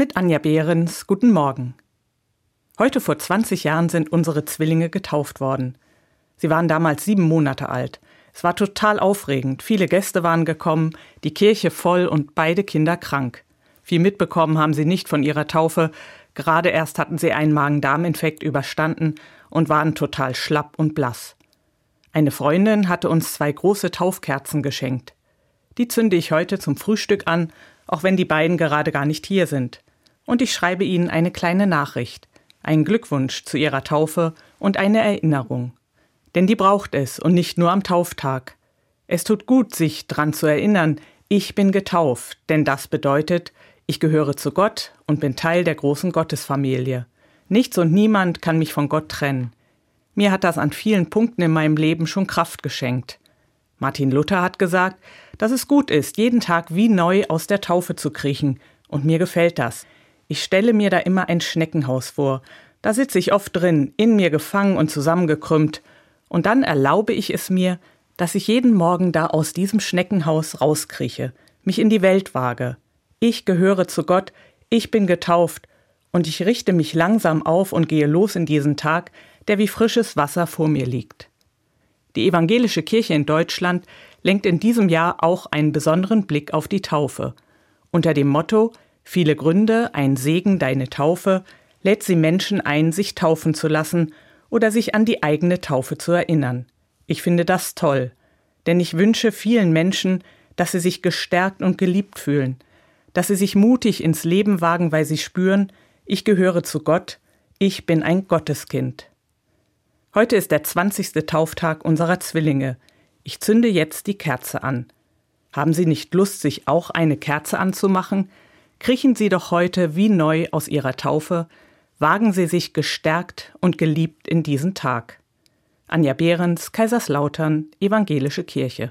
Mit Anja Behrens, guten Morgen. Heute vor 20 Jahren sind unsere Zwillinge getauft worden. Sie waren damals sieben Monate alt. Es war total aufregend. Viele Gäste waren gekommen, die Kirche voll und beide Kinder krank. Viel mitbekommen haben sie nicht von ihrer Taufe. Gerade erst hatten sie einen Magen-Darm-Infekt überstanden und waren total schlapp und blass. Eine Freundin hatte uns zwei große Taufkerzen geschenkt. Die zünde ich heute zum Frühstück an, auch wenn die beiden gerade gar nicht hier sind. Und ich schreibe ihnen eine kleine Nachricht, einen Glückwunsch zu ihrer Taufe und eine Erinnerung. Denn die braucht es und nicht nur am Tauftag. Es tut gut, sich dran zu erinnern, ich bin getauft, denn das bedeutet, ich gehöre zu Gott und bin Teil der großen Gottesfamilie. Nichts und niemand kann mich von Gott trennen. Mir hat das an vielen Punkten in meinem Leben schon Kraft geschenkt. Martin Luther hat gesagt, dass es gut ist, jeden Tag wie neu aus der Taufe zu kriechen, und mir gefällt das. Ich stelle mir da immer ein Schneckenhaus vor. Da sitze ich oft drin, in mir gefangen und zusammengekrümmt, und dann erlaube ich es mir, dass ich jeden Morgen da aus diesem Schneckenhaus rauskrieche, mich in die Welt wage. Ich gehöre zu Gott, ich bin getauft, und ich richte mich langsam auf und gehe los in diesen Tag, der wie frisches Wasser vor mir liegt. Die evangelische Kirche in Deutschland lenkt in diesem Jahr auch einen besonderen Blick auf die Taufe. Unter dem Motto Viele Gründe, ein Segen deine Taufe lädt sie Menschen ein, sich taufen zu lassen oder sich an die eigene Taufe zu erinnern. Ich finde das toll, denn ich wünsche vielen Menschen, dass sie sich gestärkt und geliebt fühlen, dass sie sich mutig ins Leben wagen, weil sie spüren, ich gehöre zu Gott, ich bin ein Gotteskind. Heute ist der 20. Tauftag unserer Zwillinge. Ich zünde jetzt die Kerze an. Haben Sie nicht Lust, sich auch eine Kerze anzumachen? Kriechen Sie doch heute wie neu aus Ihrer Taufe, wagen Sie sich gestärkt und geliebt in diesen Tag. Anja Behrens, Kaiserslautern, Evangelische Kirche.